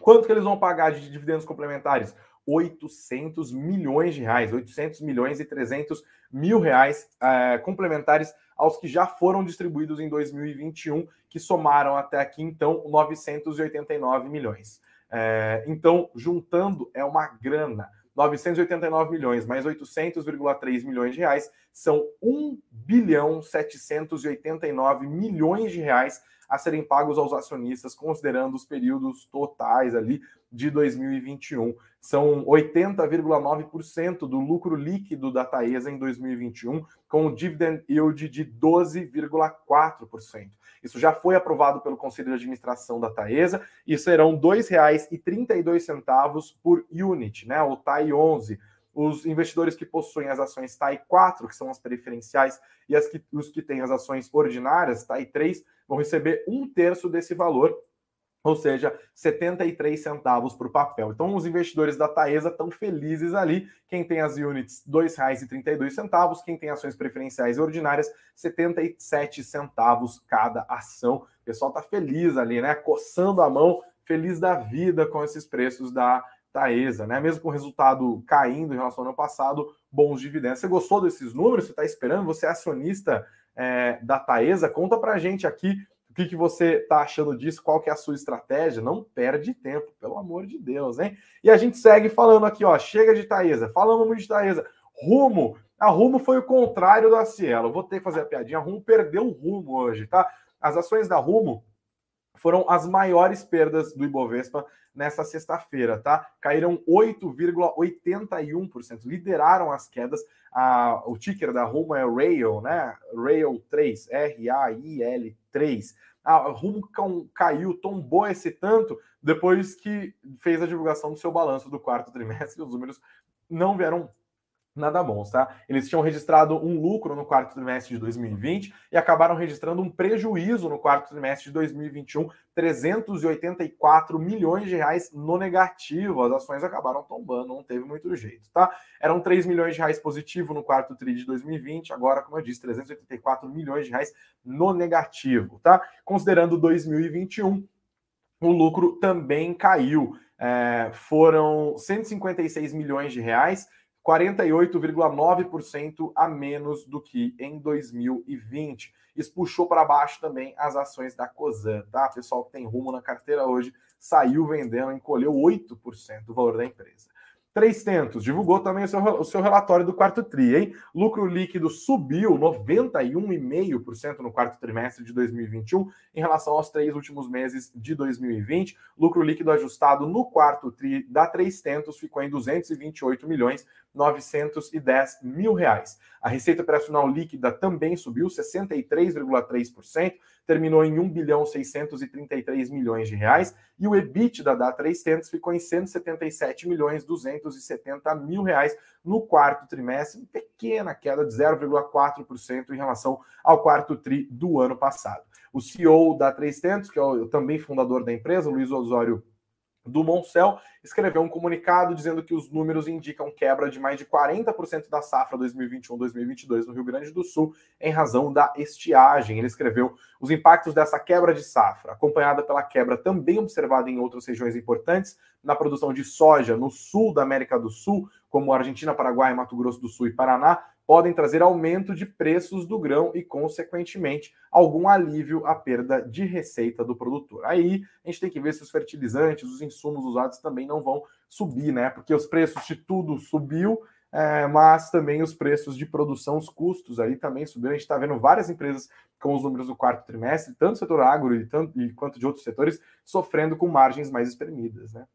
Speaker 2: Quanto que eles vão pagar de dividendos complementares? 800 milhões de reais, 800 milhões e 300 mil reais é, complementares aos que já foram distribuídos em 2021, que somaram até aqui, então, 989 milhões. É, então, juntando, é uma grana. 989 milhões mais 800,3 milhões de reais são 1 bilhão 789 milhões de reais a serem pagos aos acionistas, considerando os períodos totais ali de 2021. São 80,9% do lucro líquido da Taesa em 2021, com um dividend yield de 12,4%. Isso já foi aprovado pelo Conselho de Administração da Taesa e serão R$ 2,32 por unit, né? O TAI 11 os investidores que possuem as ações TAI 4, que são as preferenciais, e as que, os que têm as ações ordinárias, TAI 3, vão receber um terço desse valor, ou seja, 73 centavos por papel. Então, os investidores da Taesa estão felizes ali. Quem tem as units, R$ 2,32. Quem tem ações preferenciais e ordinárias, 77 centavos cada ação. O pessoal está feliz ali, né? Coçando a mão, feliz da vida com esses preços da Taesa, né? Mesmo com o resultado caindo em relação ao ano passado, bons dividendos. Você gostou desses números? Você está esperando? Você é acionista é, da Taesa? Conta para gente aqui o que, que você está achando disso, qual que é a sua estratégia. Não perde tempo, pelo amor de Deus, hein? E a gente segue falando aqui, ó. Chega de Taesa, falamos muito de Taesa. Rumo. A Rumo foi o contrário da Cielo. Vou ter que fazer a piadinha. A Rumo perdeu o rumo hoje, tá? As ações da Rumo foram as maiores perdas do Ibovespa nessa sexta-feira, tá? Caíram 8,81%, lideraram as quedas. A, o ticker da Rumo é Rail, né? Rail 3, R-A-I-L 3. A Rumo caiu, tombou esse tanto depois que fez a divulgação do seu balanço do quarto trimestre. Os números não vieram nada bons, tá? Eles tinham registrado um lucro no quarto trimestre de 2020 e acabaram registrando um prejuízo no quarto trimestre de 2021, 384 milhões de reais no negativo. As ações acabaram tombando, não teve muito jeito, tá? Eram 3 milhões de reais positivo no quarto tri de 2020, agora, como eu disse, 384 milhões de reais no negativo, tá? Considerando 2021, o lucro também caiu. É, foram 156 milhões de reais 48,9% a menos do que em 2020. Isso puxou para baixo também as ações da Cosan, tá? Pessoal que tem rumo na carteira hoje saiu vendendo, encolheu 8% do valor da empresa. Três Tentos divulgou também o seu, o seu relatório do quarto TRI, hein? Lucro líquido subiu 91,5% no quarto trimestre de 2021 em relação aos três últimos meses de 2020. Lucro líquido ajustado no quarto TRI da Três Tentos ficou em 228 milhões 910 mil reais. A receita operacional líquida também subiu 63,3%, terminou em 1 bilhão 633 milhões de reais, e o EBITDA da 300 ficou em 177 milhões 270 mil reais no quarto trimestre, pequena queda de 0,4% em relação ao quarto tri do ano passado. O CEO da 300, que é o, também fundador da empresa, Luiz Osório do Moncel escreveu um comunicado dizendo que os números indicam quebra de mais de 40% da safra 2021-2022 no Rio Grande do Sul em razão da estiagem. Ele escreveu os impactos dessa quebra de safra, acompanhada pela quebra também observada em outras regiões importantes na produção de soja no sul da América do Sul, como Argentina, Paraguai, Mato Grosso do Sul e Paraná, podem trazer aumento de preços do grão e, consequentemente, algum alívio à perda de receita do produtor. Aí a gente tem que ver se os fertilizantes, os insumos usados também não vão subir, né? Porque os preços de tudo subiu, é, mas também os preços de produção, os custos aí também subiram. A gente está vendo várias empresas com os números do quarto trimestre, tanto o setor agro e, tanto, e quanto de outros setores, sofrendo com margens mais espremidas, né?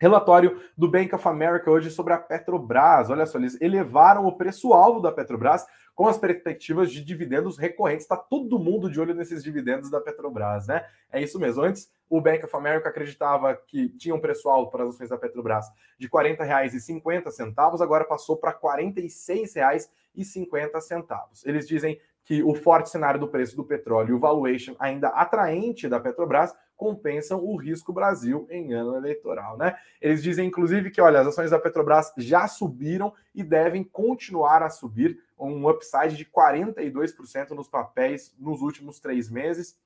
Speaker 2: Relatório do Bank of America hoje sobre a Petrobras. Olha só, eles elevaram o preço-alvo da Petrobras com as perspectivas de dividendos recorrentes. Está todo mundo de olho nesses dividendos da Petrobras, né? É isso mesmo. Antes, o Bank of America acreditava que tinha um preço-alvo para as ações da Petrobras de R$ 40,50, agora passou para R$ 46,50. Eles dizem que o forte cenário do preço do petróleo e o valuation ainda atraente da Petrobras compensam o risco Brasil em ano eleitoral, né? Eles dizem, inclusive, que olha, as ações da Petrobras já subiram e devem continuar a subir, um upside de 42% nos papéis nos últimos três meses.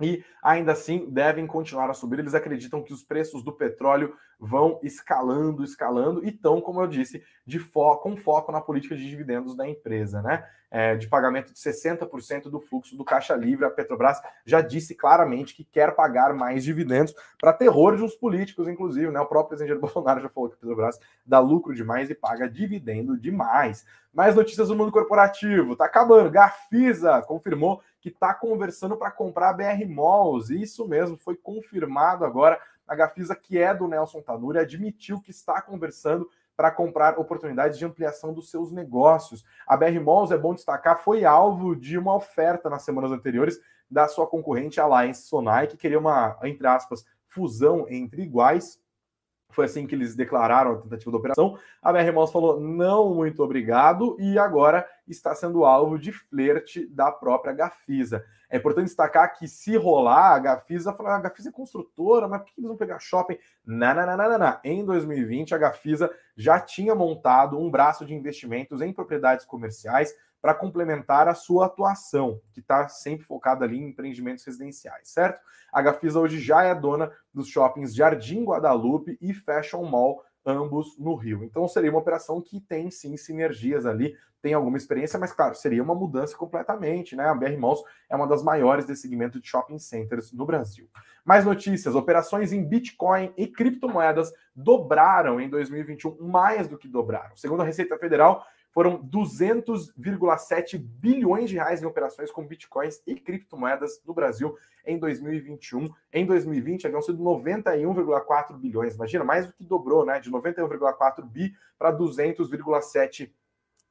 Speaker 2: E ainda assim devem continuar a subir. Eles acreditam que os preços do petróleo vão escalando, escalando e estão, como eu disse, de fo com foco na política de dividendos da empresa, né? É, de pagamento de 60% do fluxo do caixa livre. A Petrobras já disse claramente que quer pagar mais dividendos para terror de uns políticos, inclusive, né? O próprio presidente Bolsonaro já falou que a Petrobras dá lucro demais e paga dividendo demais. Mais notícias do mundo corporativo. Tá acabando. Gafisa confirmou que está conversando para comprar a BR Malls. Isso mesmo, foi confirmado agora a Gafisa, que é do Nelson Tanuri, admitiu que está conversando para comprar oportunidades de ampliação dos seus negócios. A BR Malls, é bom destacar, foi alvo de uma oferta nas semanas anteriores da sua concorrente Alliance Sonai, que queria uma, entre aspas, fusão entre iguais. Foi assim que eles declararam a tentativa da operação. A BR Malls falou não, muito obrigado, e agora está sendo alvo de flerte da própria Gafisa. É importante destacar que se rolar, a Gafisa fala, a Gafisa é construtora, mas por que eles vão pegar shopping? Não, não, não, não, não. Em 2020, a Gafisa já tinha montado um braço de investimentos em propriedades comerciais para complementar a sua atuação, que está sempre focada ali em empreendimentos residenciais, certo? A Gafisa hoje já é dona dos shoppings Jardim Guadalupe e Fashion Mall ambos no Rio. Então seria uma operação que tem sim sinergias ali, tem alguma experiência, mas claro, seria uma mudança completamente, né? A BR Malls é uma das maiores desse segmento de shopping centers no Brasil. Mais notícias: operações em Bitcoin e criptomoedas dobraram em 2021, mais do que dobraram. Segundo a Receita Federal, foram 200,7 bilhões de reais em operações com bitcoins e criptomoedas no Brasil em 2021. Em 2020 haviam sido 91,4 bilhões. Imagina, mais do que dobrou, né? De 91,4 bi para 200,7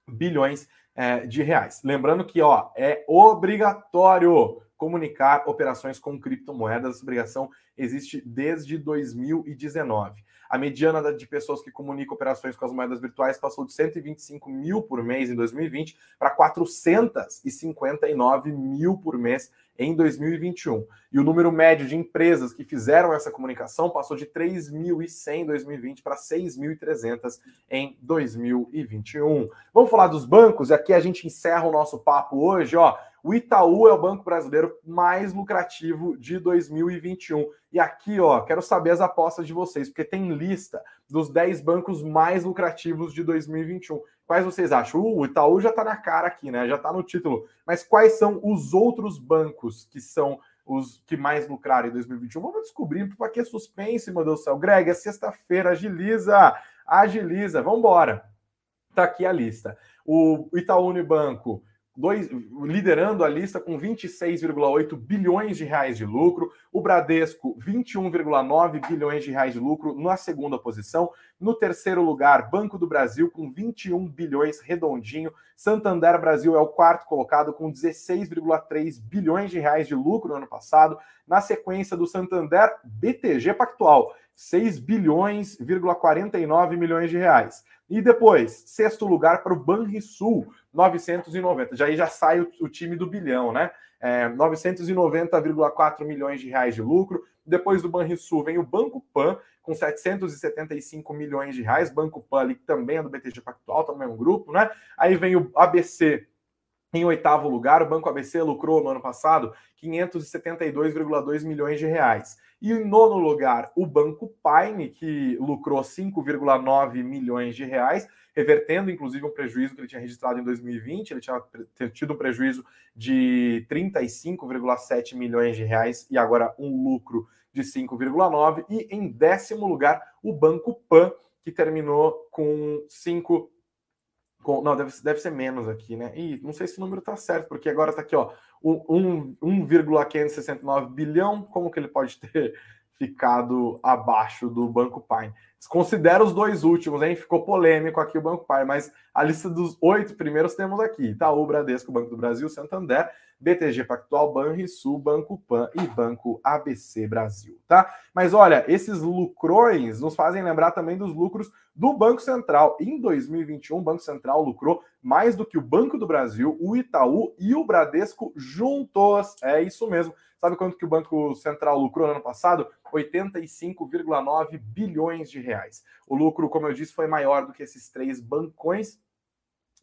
Speaker 2: bilhões é, de reais. Lembrando que ó, é obrigatório comunicar operações com criptomoedas. Essa obrigação existe desde 2019. A mediana de pessoas que comunicam operações com as moedas virtuais passou de 125 mil por mês em 2020 para 459 mil por mês em 2021. E o número médio de empresas que fizeram essa comunicação passou de 3.100 em 2020 para 6.300 em 2021. Vamos falar dos bancos? E aqui a gente encerra o nosso papo hoje, ó. O Itaú é o banco brasileiro mais lucrativo de 2021. E aqui, ó, quero saber as apostas de vocês, porque tem lista dos 10 bancos mais lucrativos de 2021. Quais vocês acham? Uh, o Itaú já está na cara aqui, né? Já está no título. Mas quais são os outros bancos que são os que mais lucraram em 2021? Vamos descobrir, para que suspense, meu Deus do céu. Greg, é sexta-feira, agiliza, agiliza, vamos embora. Tá aqui a lista. O Itaú Unibanco dois, liderando a lista com 26,8 bilhões de reais de lucro, o Bradesco 21,9 bilhões de reais de lucro na segunda posição, no terceiro lugar Banco do Brasil com 21 bilhões redondinho, Santander Brasil é o quarto colocado com 16,3 bilhões de reais de lucro no ano passado, na sequência do Santander BTG Pactual 6 bilhões, 49 milhões de reais. E depois, sexto lugar para o Banrisul, 990. Já aí já sai o, o time do bilhão, né? É, 990,4 milhões de reais de lucro. Depois do Banrisul vem o Banco Pan, com 775 milhões de reais. Banco Pan ali, também é do BTG Pactual, também é um grupo, né? Aí vem o ABC em oitavo lugar, o Banco ABC lucrou no ano passado 572,2 milhões de reais. E em nono lugar, o Banco Paine, que lucrou 5,9 milhões de reais, revertendo inclusive um prejuízo que ele tinha registrado em 2020. Ele tinha tido um prejuízo de 35,7 milhões de reais e agora um lucro de 5,9. E em décimo lugar, o Banco Pan, que terminou com 5 com, não, deve, deve ser menos aqui, né? E não sei se o número tá certo, porque agora tá aqui, ó, 1,569 bilhão. Como que ele pode ter ficado abaixo do Banco Pine? Desconsidera os dois últimos, hein? Ficou polêmico aqui o Banco Pine, mas a lista dos oito primeiros temos aqui: Itaú, Bradesco, Banco do Brasil, Santander, BTG Pactual, Banrisul, Banco Pan e Banco ABC Brasil, tá? Mas olha, esses lucrões nos fazem lembrar também dos lucros do Banco Central. Em 2021, o Banco Central lucrou mais do que o Banco do Brasil, o Itaú e o Bradesco juntos. É isso mesmo. Sabe quanto que o Banco Central lucrou no ano passado? 85,9 bilhões de reais. O lucro, como eu disse, foi maior do que esses três bancões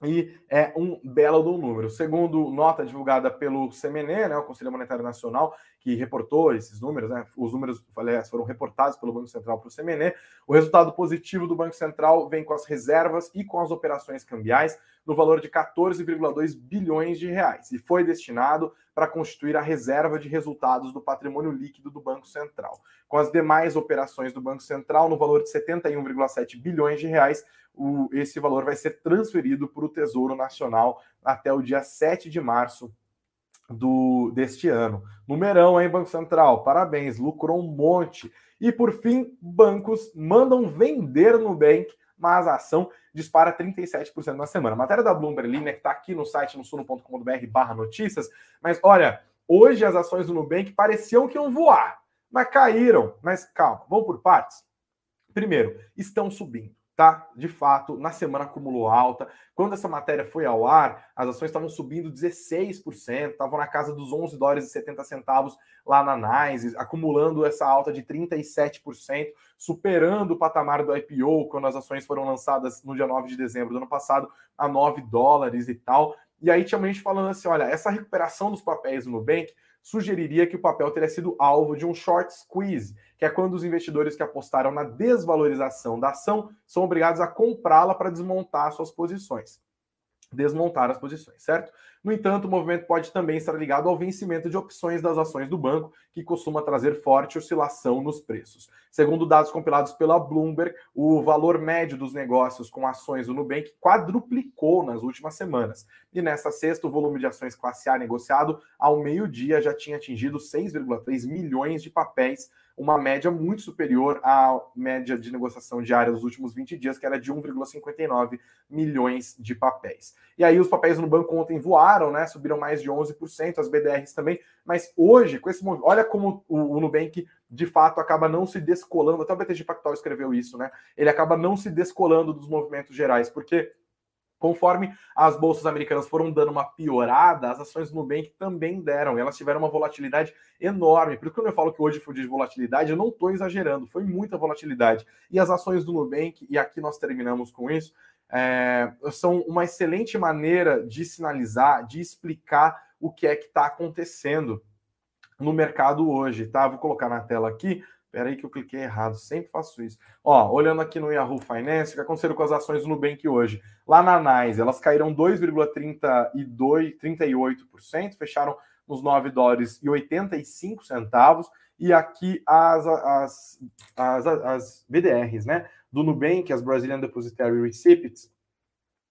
Speaker 2: e é um belo do número. Segundo nota divulgada pelo CMN, né, o Conselho Monetário Nacional, que reportou esses números, né, os números aliás, foram reportados pelo Banco Central para o CMN, o resultado positivo do Banco Central vem com as reservas e com as operações cambiais no valor de 14,2 bilhões de reais e foi destinado para constituir a reserva de resultados do patrimônio líquido do Banco Central. Com as demais operações do Banco Central no valor de 71,7 bilhões de reais, o, esse valor vai ser transferido para o Tesouro Nacional até o dia 7 de março do deste ano. Numerão, hein, Banco Central? Parabéns, lucrou um monte. E por fim, bancos mandam vender Nubank, mas a ação dispara 37% na semana. matéria da Bloomberg né, que está aqui no site no suno.com.br barra notícias, mas olha, hoje as ações do Nubank pareciam que iam voar, mas caíram. Mas calma, vamos por partes. Primeiro, estão subindo tá? De fato, na semana acumulou alta. Quando essa matéria foi ao ar, as ações estavam subindo 16%, estavam na casa dos 11 dólares e 70 centavos lá na NYSE, acumulando essa alta de 37%, superando o patamar do IPO, quando as ações foram lançadas no dia 9 de dezembro do ano passado, a 9 dólares e tal. E aí tinha gente falando assim, olha, essa recuperação dos papéis no Nubank sugeriria que o papel teria sido alvo de um short squeeze, que é quando os investidores que apostaram na desvalorização da ação são obrigados a comprá-la para desmontar suas posições desmontar as posições, certo? No entanto, o movimento pode também estar ligado ao vencimento de opções das ações do banco, que costuma trazer forte oscilação nos preços. Segundo dados compilados pela Bloomberg, o valor médio dos negócios com ações do Nubank quadruplicou nas últimas semanas. E nesta sexta, o volume de ações classe A negociado ao meio-dia já tinha atingido 6,3 milhões de papéis uma média muito superior à média de negociação diária dos últimos 20 dias, que era de 1,59 milhões de papéis. E aí os papéis no banco ontem voaram, né? Subiram mais de 11%, as BDRs também, mas hoje, com esse movimento, olha como o, o Nubank de fato acaba não se descolando, até o BTG Pactual escreveu isso, né? Ele acaba não se descolando dos movimentos gerais, porque Conforme as bolsas americanas foram dando uma piorada, as ações do Nubank também deram. elas tiveram uma volatilidade enorme. Por isso quando eu falo que hoje foi de volatilidade, eu não estou exagerando. Foi muita volatilidade. E as ações do Nubank, e aqui nós terminamos com isso, é, são uma excelente maneira de sinalizar, de explicar o que é que está acontecendo no mercado hoje, tá? Vou colocar na tela aqui Espera aí que eu cliquei errado, sempre faço isso. Ó, olhando aqui no Yahoo Finance, o que aconteceu com as ações do Nubank hoje? Lá na NYSE, elas caíram 2,38%, fecharam nos 9 dólares e 85 centavos. E aqui as, as, as, as BDRs, né, do Nubank, as Brazilian Depositary Receipts,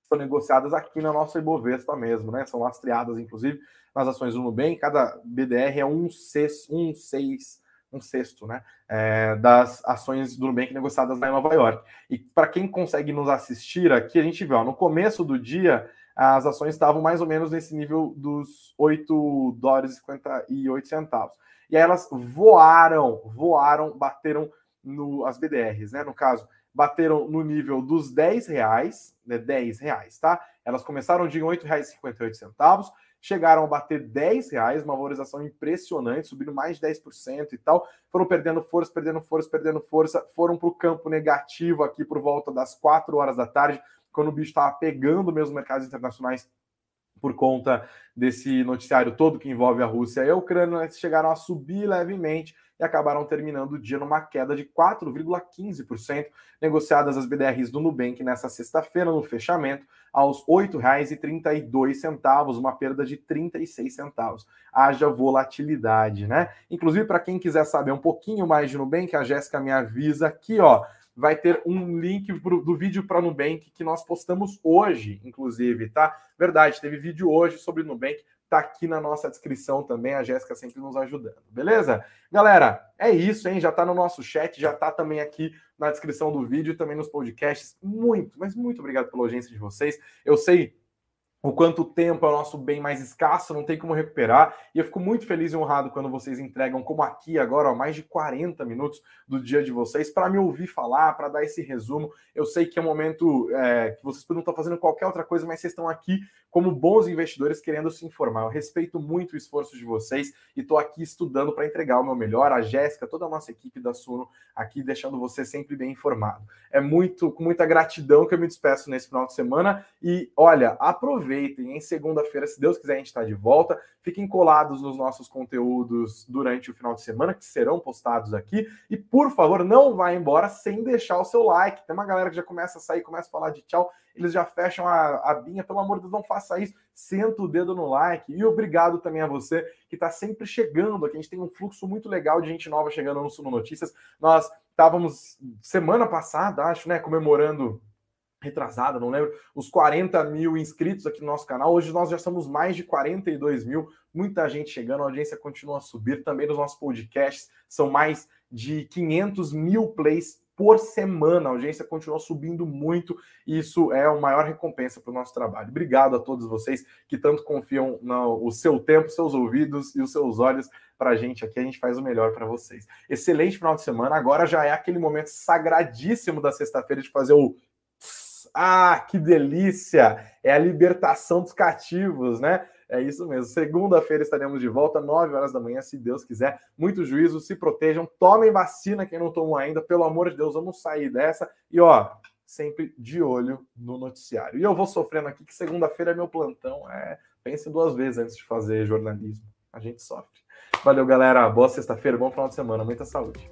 Speaker 2: são negociadas aqui na nossa Ibovespa mesmo, né? São lastreadas, inclusive, nas ações do Nubank. Cada BDR é um, seis, um seis um sexto né, é, das ações do Nubank negociadas lá em Nova York. E para quem consegue nos assistir aqui, a gente vê, ó, no começo do dia, as ações estavam mais ou menos nesse nível dos 8 dólares e 58 centavos. E aí elas voaram, voaram, bateram no, as BDRs, né? No caso, bateram no nível dos 10 reais, né, 10 reais, tá? Elas começaram de R$ 8,58 chegaram a bater 10 reais, uma valorização impressionante, subindo mais de 10% e tal. Foram perdendo força, perdendo força, perdendo força, foram para o campo negativo aqui por volta das 4 horas da tarde, quando o bicho estava pegando mesmo mercados internacionais por conta desse noticiário todo que envolve a Rússia e a Ucrânia, né, chegaram a subir levemente e acabaram terminando o dia numa queda de 4,15%, negociadas as BDRs do Nubank nessa sexta-feira no fechamento aos R$ 8,32, uma perda de 36 centavos. Haja volatilidade, né? Inclusive, para quem quiser saber um pouquinho mais de Nubank, a Jéssica me avisa aqui, ó, vai ter um link pro, do vídeo para Nubank que nós postamos hoje, inclusive, tá? Verdade, teve vídeo hoje sobre Nubank tá aqui na nossa descrição também, a Jéssica sempre nos ajudando, beleza? Galera, é isso, hein? Já tá no nosso chat, já tá também aqui na descrição do vídeo, também nos podcasts. Muito, mas muito obrigado pela audiência de vocês. Eu sei o quanto tempo é o nosso bem mais escasso, não tem como recuperar. E eu fico muito feliz e honrado quando vocês entregam, como aqui agora, ó, mais de 40 minutos do dia de vocês, para me ouvir falar, para dar esse resumo. Eu sei que é um momento é, que vocês podem estar fazendo qualquer outra coisa, mas vocês estão aqui como bons investidores querendo se informar. Eu respeito muito o esforço de vocês e estou aqui estudando para entregar o meu melhor. A Jéssica, toda a nossa equipe da Suno, aqui deixando você sempre bem informado. É muito com muita gratidão que eu me despeço nesse final de semana. E olha, aproveita aproveitem. Em segunda-feira, se Deus quiser, a gente está de volta. Fiquem colados nos nossos conteúdos durante o final de semana, que serão postados aqui. E, por favor, não vá embora sem deixar o seu like. Tem uma galera que já começa a sair, começa a falar de tchau, eles já fecham a, a binha. Pelo amor de Deus, não faça isso. Senta o dedo no like. E obrigado também a você que está sempre chegando aqui. A gente tem um fluxo muito legal de gente nova chegando no Suno Notícias. Nós estávamos, semana passada, acho, né, comemorando retrasada, não lembro, os 40 mil inscritos aqui no nosso canal. Hoje nós já somos mais de 42 mil, muita gente chegando, a audiência continua a subir. Também nos nossos podcasts são mais de 500 mil plays por semana. A audiência continua subindo muito e isso é a maior recompensa para o nosso trabalho. Obrigado a todos vocês que tanto confiam no seu tempo, seus ouvidos e os seus olhos para a gente aqui. A gente faz o melhor para vocês. Excelente final de semana. Agora já é aquele momento sagradíssimo da sexta-feira de fazer o ah, que delícia! É a libertação dos cativos, né? É isso mesmo. Segunda-feira estaremos de volta, 9 horas da manhã, se Deus quiser. Muito juízo, se protejam, tomem vacina quem não tomou ainda, pelo amor de Deus, vamos sair dessa. E ó, sempre de olho no noticiário. E eu vou sofrendo aqui que segunda-feira é meu plantão. É, pense duas vezes antes de fazer jornalismo. A gente sofre. Valeu, galera. Boa sexta-feira, bom final de semana, muita saúde.